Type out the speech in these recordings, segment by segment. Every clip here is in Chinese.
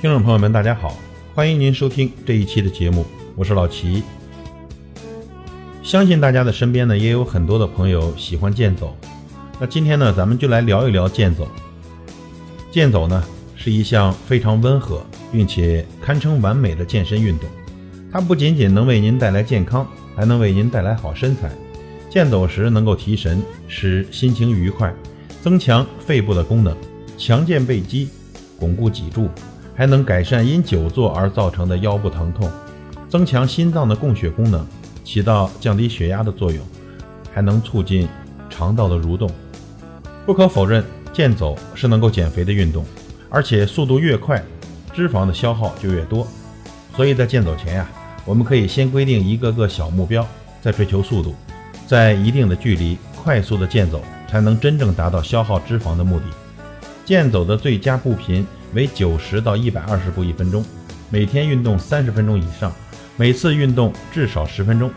听众朋友们，大家好，欢迎您收听这一期的节目，我是老齐。相信大家的身边呢，也有很多的朋友喜欢健走。那今天呢，咱们就来聊一聊健走。健走呢，是一项非常温和并且堪称完美的健身运动。它不仅仅能为您带来健康，还能为您带来好身材。健走时能够提神，使心情愉快，增强肺部的功能，强健背肌，巩固脊柱，还能改善因久坐而造成的腰部疼痛，增强心脏的供血功能，起到降低血压的作用，还能促进肠道的蠕动。不可否认，健走是能够减肥的运动，而且速度越快，脂肪的消耗就越多。所以在健走前呀，我们可以先规定一个个小目标，再追求速度。在一定的距离快速的健走，才能真正达到消耗脂肪的目的。健走的最佳步频为九十到一百二十步一分钟，每天运动三十分钟以上，每次运动至少十分钟。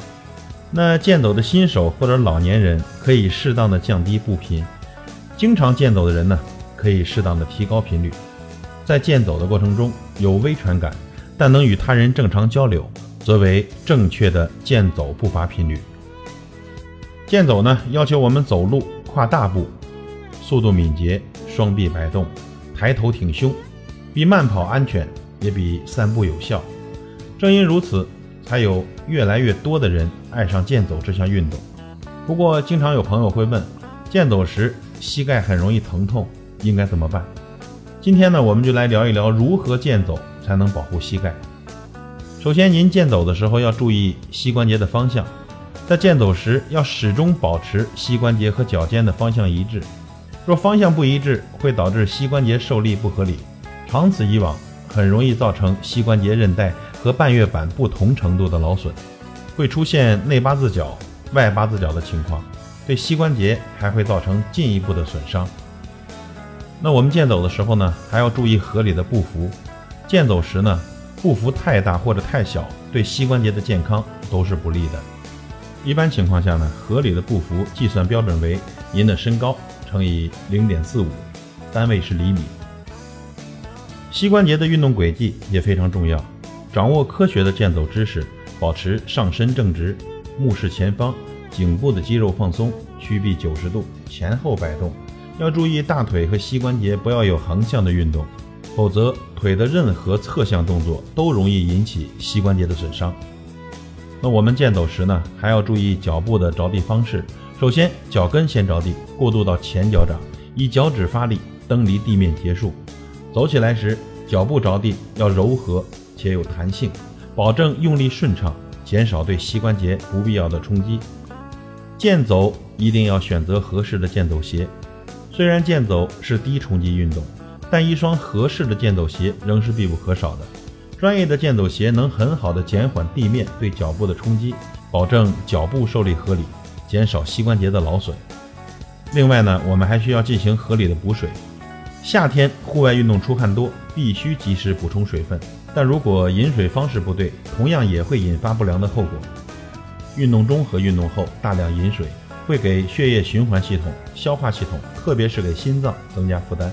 那健走的新手或者老年人可以适当的降低步频，经常健走的人呢，可以适当的提高频率。在健走的过程中有微喘感，但能与他人正常交流，则为正确的健走步伐频率。健走呢，要求我们走路跨大步，速度敏捷，双臂摆动，抬头挺胸，比慢跑安全，也比散步有效。正因如此，才有越来越多的人爱上健走这项运动。不过，经常有朋友会问，健走时膝盖很容易疼痛，应该怎么办？今天呢，我们就来聊一聊如何健走才能保护膝盖。首先，您健走的时候要注意膝关节的方向。在健走时，要始终保持膝关节和脚尖的方向一致。若方向不一致，会导致膝关节受力不合理，长此以往，很容易造成膝关节韧带和半月板不同程度的劳损，会出现内八字脚、外八字脚的情况，对膝关节还会造成进一步的损伤。那我们健走的时候呢，还要注意合理的步幅。健走时呢，步幅太大或者太小，对膝关节的健康都是不利的。一般情况下呢，合理的步幅计算标准为您的身高乘以零点四五，单位是厘米。膝关节的运动轨迹也非常重要，掌握科学的健走知识，保持上身正直，目视前方，颈部的肌肉放松，屈臂九十度，前后摆动。要注意大腿和膝关节不要有横向的运动，否则腿的任何侧向动作都容易引起膝关节的损伤。那我们健走时呢，还要注意脚步的着地方式。首先，脚跟先着地，过渡到前脚掌，以脚趾发力，蹬离地面结束。走起来时，脚步着地要柔和且有弹性，保证用力顺畅，减少对膝关节不必要的冲击。健走一定要选择合适的健走鞋。虽然健走是低冲击运动，但一双合适的健走鞋仍是必不可少的。专业的健走鞋能很好的减缓地面对脚部的冲击，保证脚部受力合理，减少膝关节的劳损。另外呢，我们还需要进行合理的补水。夏天户外运动出汗多，必须及时补充水分。但如果饮水方式不对，同样也会引发不良的后果。运动中和运动后大量饮水，会给血液循环系统、消化系统，特别是给心脏增加负担。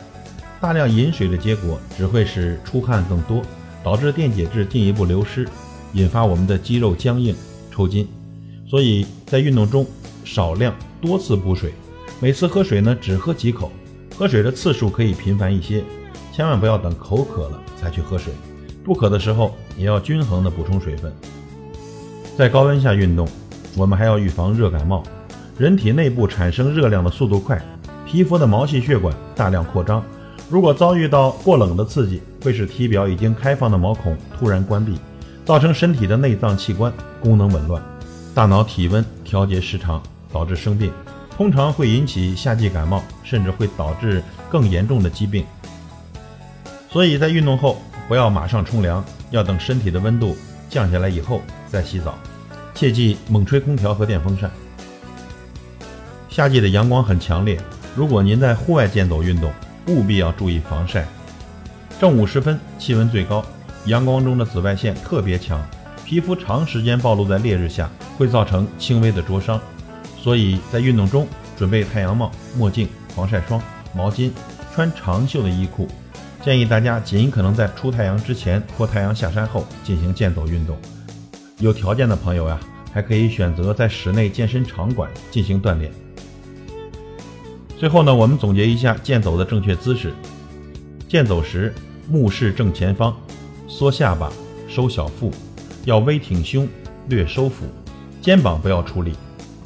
大量饮水的结果只会使出汗更多。导致电解质进一步流失，引发我们的肌肉僵硬、抽筋。所以在运动中少量多次补水，每次喝水呢只喝几口，喝水的次数可以频繁一些，千万不要等口渴了才去喝水，不渴的时候也要均衡的补充水分。在高温下运动，我们还要预防热感冒。人体内部产生热量的速度快，皮肤的毛细血管大量扩张。如果遭遇到过冷的刺激，会使体表已经开放的毛孔突然关闭，造成身体的内脏器官功能紊乱，大脑体温调节失常，导致生病，通常会引起夏季感冒，甚至会导致更严重的疾病。所以在运动后不要马上冲凉，要等身体的温度降下来以后再洗澡，切忌猛吹空调和电风扇。夏季的阳光很强烈，如果您在户外健走运动，务必要注意防晒。正午时分，气温最高，阳光中的紫外线特别强，皮肤长时间暴露在烈日下，会造成轻微的灼伤。所以在运动中，准备太阳帽、墨镜、防晒霜、毛巾，穿长袖的衣裤，建议大家尽可能在出太阳之前或太阳下山后进行健走运动。有条件的朋友呀，还可以选择在室内健身场馆进行锻炼。最后呢，我们总结一下健走的正确姿势：健走时目视正前方，缩下巴，收小腹，要微挺胸，略收腹，肩膀不要出力，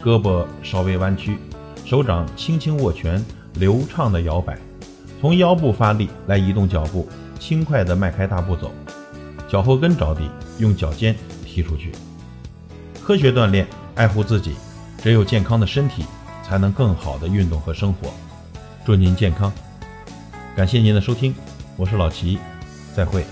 胳膊稍微弯曲，手掌轻轻握拳，流畅的摇摆。从腰部发力来移动脚步，轻快地迈开大步走，脚后跟着地，用脚尖踢出去。科学锻炼，爱护自己，只有健康的身体，才能更好的运动和生活。祝您健康！感谢您的收听，我是老齐，再会。